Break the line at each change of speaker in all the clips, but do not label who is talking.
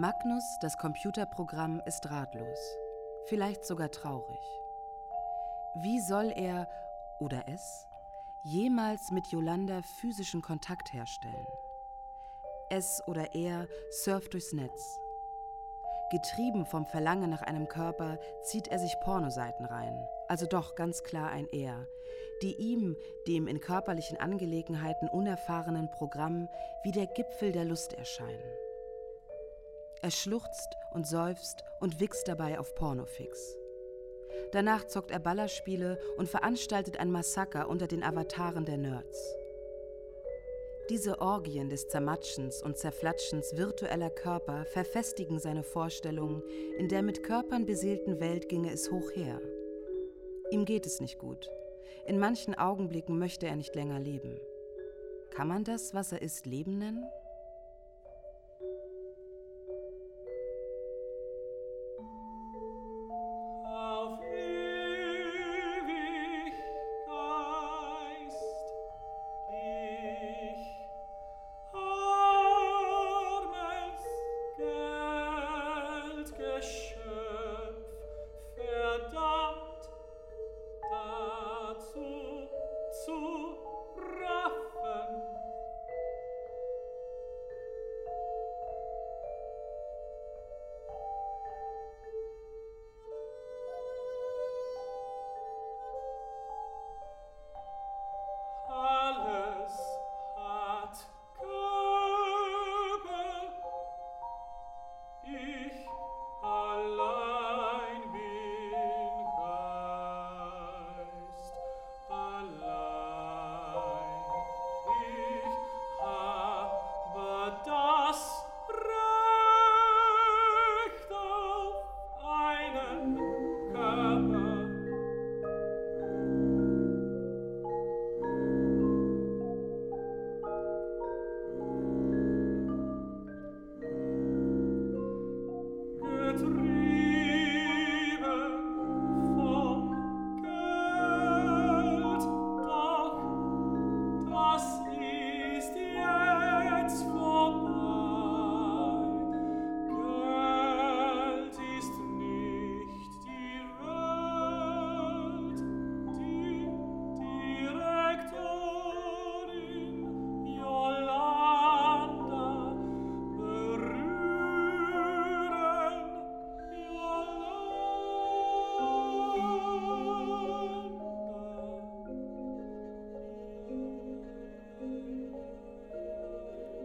Magnus, das Computerprogramm, ist ratlos, vielleicht sogar traurig. Wie soll er oder es jemals mit Yolanda physischen Kontakt herstellen? Es oder er surft durchs Netz. Getrieben vom Verlangen nach einem Körper zieht er sich Pornoseiten rein, also doch ganz klar ein Er, die ihm, dem in körperlichen Angelegenheiten unerfahrenen Programm, wie der Gipfel der Lust erscheinen. Er schluchzt und seufzt und wichst dabei auf Pornofix. Danach zockt er Ballerspiele und veranstaltet ein Massaker unter den Avataren der Nerds. Diese Orgien des Zermatschens und Zerflatschens virtueller Körper verfestigen seine Vorstellung, in der mit Körpern beseelten Welt ginge es hoch her. Ihm geht es nicht gut. In manchen Augenblicken möchte er nicht länger leben. Kann man das, was er ist, Leben nennen?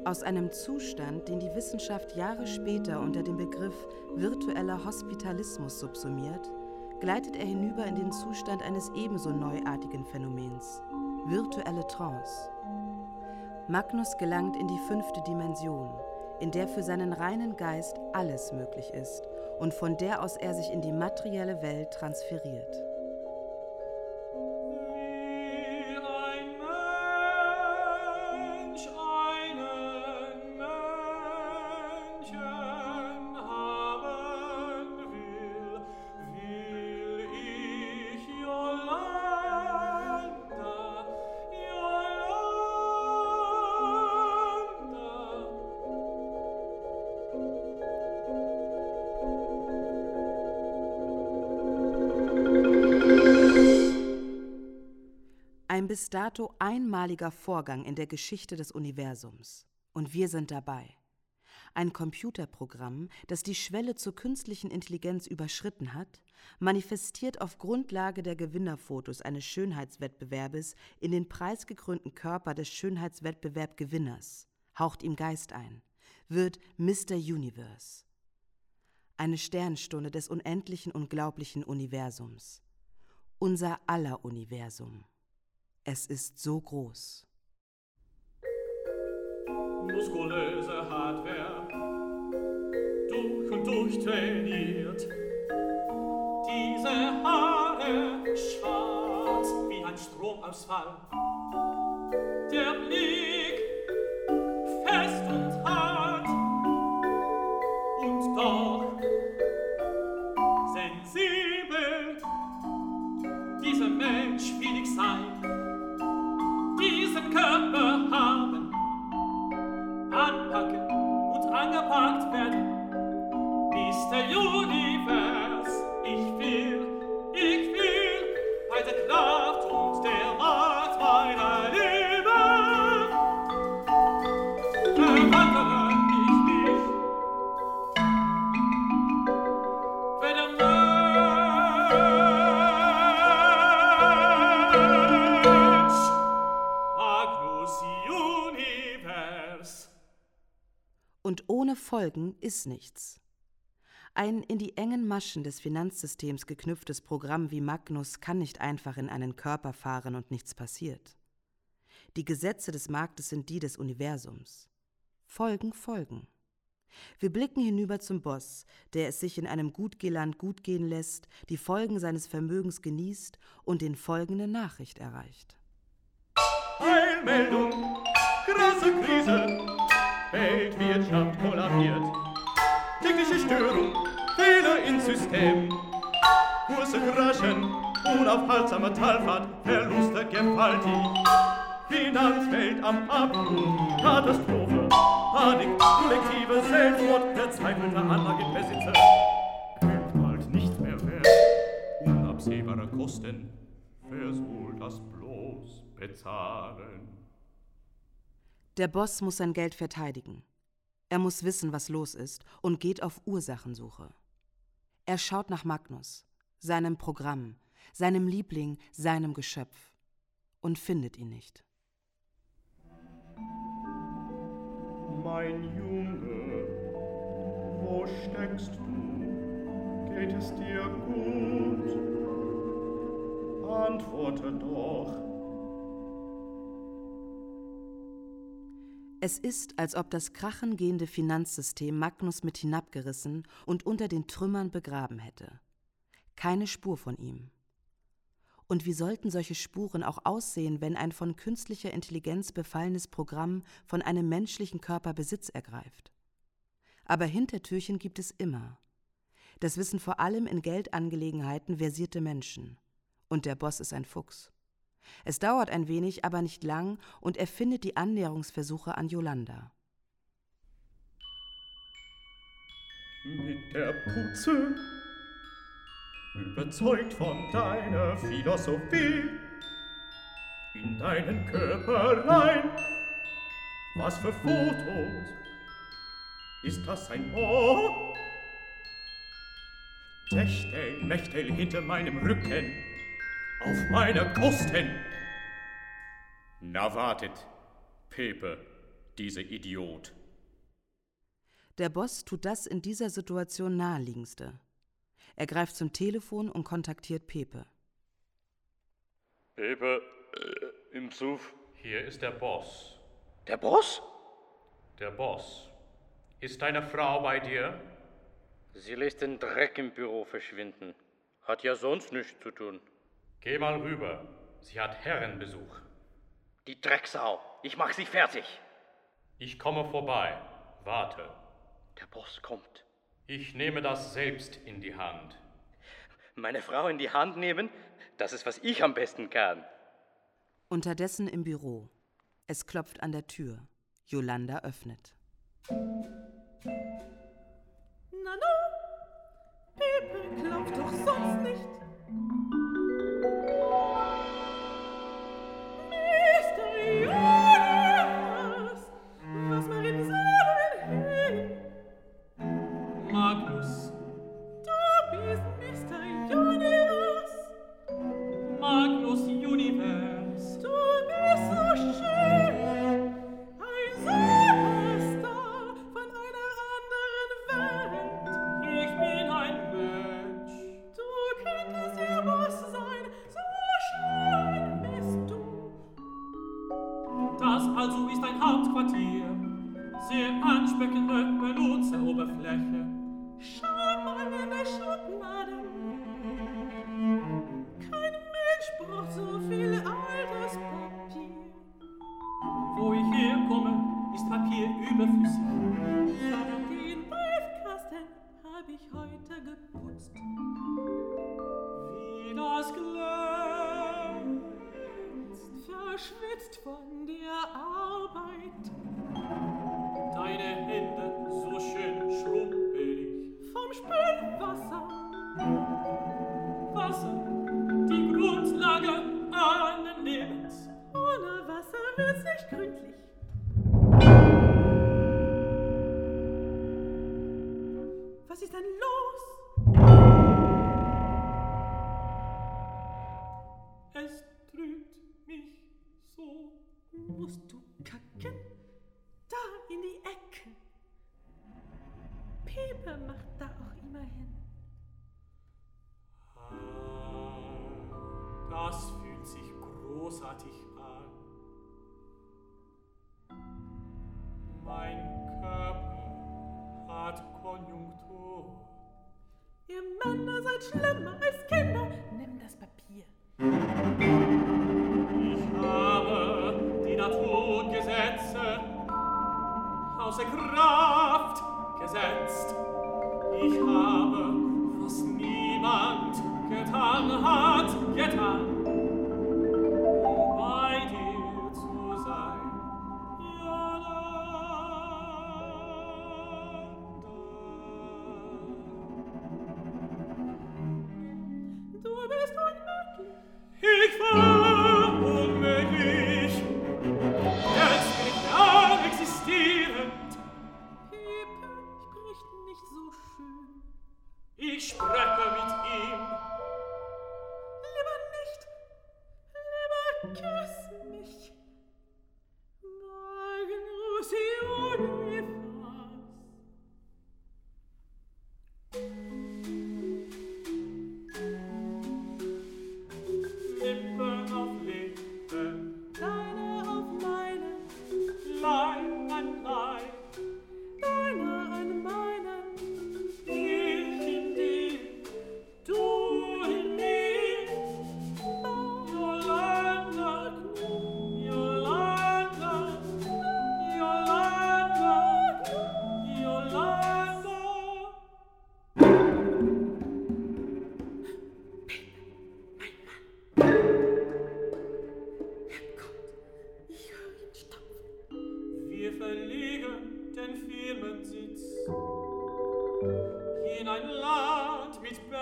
Aus einem Zustand, den die Wissenschaft Jahre später unter dem Begriff virtueller Hospitalismus subsumiert, gleitet er hinüber in den Zustand eines ebenso neuartigen Phänomens, virtuelle Trance. Magnus gelangt in die fünfte Dimension, in der für seinen reinen Geist alles möglich ist und von der aus er sich in die materielle Welt transferiert. Ein bis dato einmaliger Vorgang in der Geschichte des Universums. Und wir sind dabei. Ein Computerprogramm, das die Schwelle zur künstlichen Intelligenz überschritten hat, manifestiert auf Grundlage der Gewinnerfotos eines Schönheitswettbewerbes in den preisgekrönten Körper des Schönheitswettbewerbgewinners, haucht ihm Geist ein, wird Mr. Universe. Eine Sternstunde des unendlichen, unglaublichen Universums. Unser aller Universum. Es ist so groß.
Muskulöse Hardware, durch und durch trainiert. Diese Haare schwarz wie ein Stromausfall. Der Blick fest und hart und doch sensibel. Dieser Mensch will ich sein diesen Körper
Folgen ist nichts. Ein in die engen Maschen des Finanzsystems geknüpftes Programm wie Magnus kann nicht einfach in einen Körper fahren und nichts passiert. Die Gesetze des Marktes sind die des Universums. Folgen folgen. Wir blicken hinüber zum Boss, der es sich in einem Gutgeland gut gehen lässt, die Folgen seines Vermögens genießt und den folgende Nachricht erreicht.
Eilmeldung, krasse Krise, Weltwirtschaft kollabiert, tägliche Störung, Fehler im System, Kurse kraschen, unaufhaltsamer Talfahrt, Verluste gewaltig, Finanzwelt am Abgrund, Katastrophe, Panik, kollektive Selbstmord, verzweifelter Anlagenbesitzer. Geld bald nicht mehr wert, unabsehbare Kosten, wer soll das bloß bezahlen?
Der Boss muss sein Geld verteidigen. Er muss wissen, was los ist und geht auf Ursachensuche. Er schaut nach Magnus, seinem Programm, seinem Liebling, seinem Geschöpf und findet ihn nicht.
Mein Junge, wo steckst du? Geht es dir gut? Antworte doch.
Es ist, als ob das krachengehende Finanzsystem Magnus mit hinabgerissen und unter den Trümmern begraben hätte. Keine Spur von ihm. Und wie sollten solche Spuren auch aussehen, wenn ein von künstlicher Intelligenz befallenes Programm von einem menschlichen Körper Besitz ergreift? Aber Hintertürchen gibt es immer. Das wissen vor allem in Geldangelegenheiten versierte Menschen. Und der Boss ist ein Fuchs. Es dauert ein wenig, aber nicht lang, und er findet die Annäherungsversuche an Yolanda.
Mit der Putze überzeugt von deiner Philosophie, in deinen Körper rein. Was für Fotos? Ist das ein Ohr? Techtel, Mechtel hinter meinem Rücken, auf meine Kosten. Na wartet, Pepe, diese Idiot.
Der Boss tut das in dieser Situation naheliegendste. Er greift zum Telefon und kontaktiert Pepe.
Pepe, äh, im Zuf.
Hier ist der Boss.
Der Boss?
Der Boss. Ist deine Frau bei dir?
Sie lässt den Dreck im Büro verschwinden. Hat ja sonst nichts zu tun.
Geh mal rüber. Sie hat Herrenbesuch.
Die Drecksau. Ich mach sie fertig.
Ich komme vorbei. Warte.
Der Boss kommt.
Ich nehme das selbst in die Hand.
Meine Frau in die Hand nehmen? Das ist, was ich am besten kann.
Unterdessen im Büro. Es klopft an der Tür. Yolanda öffnet.
Na na, Pepe klopft doch sonst nicht.
Also ist ein Hauptquartier. Sehr ansprechende Benutzeroberfläche.
Schau mal in die Schublade. Kein Mensch braucht so viel altes Papier.
Wo ich herkomme, ist Papier überflüssig.
Den Briefkasten hab ich heute geputzt.
Wie das glänzt.
Verschwitzt von los?
Es trübt mich so.
Musst
du
kacken? Da in die Ecken.
Pepe macht da auch
immer hin. Ah,
das fühlt sich
großartig an. Mein schlimmer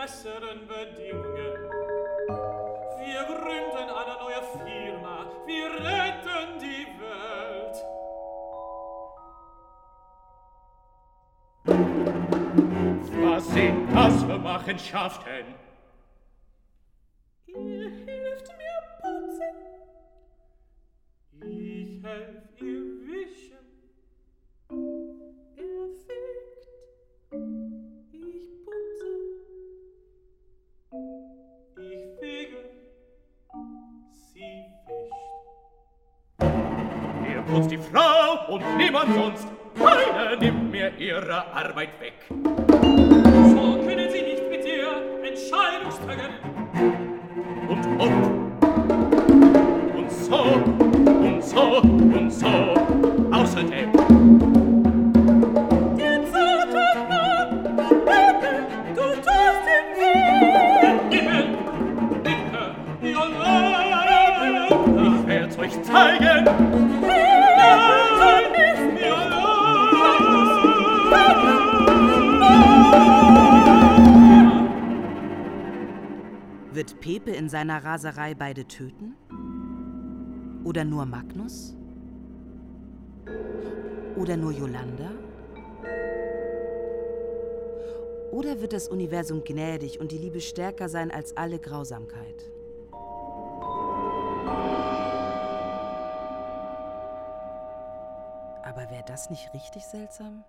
besseren Bedingungen. Wir gründen eine neue Firma, wir retten die Welt.
Was sind das für Machenschaften? uns die Frau und niemand sonst. Keiner nimmt mir ihre Arbeit weg.
So können Sie nicht mit ihr Entscheidung.
Und ob und so und so und so außerdem
Wird Pepe in seiner Raserei beide töten? Oder nur Magnus? Oder nur Yolanda? Oder wird das Universum gnädig und die Liebe stärker sein als alle Grausamkeit? Aber wäre das nicht richtig seltsam?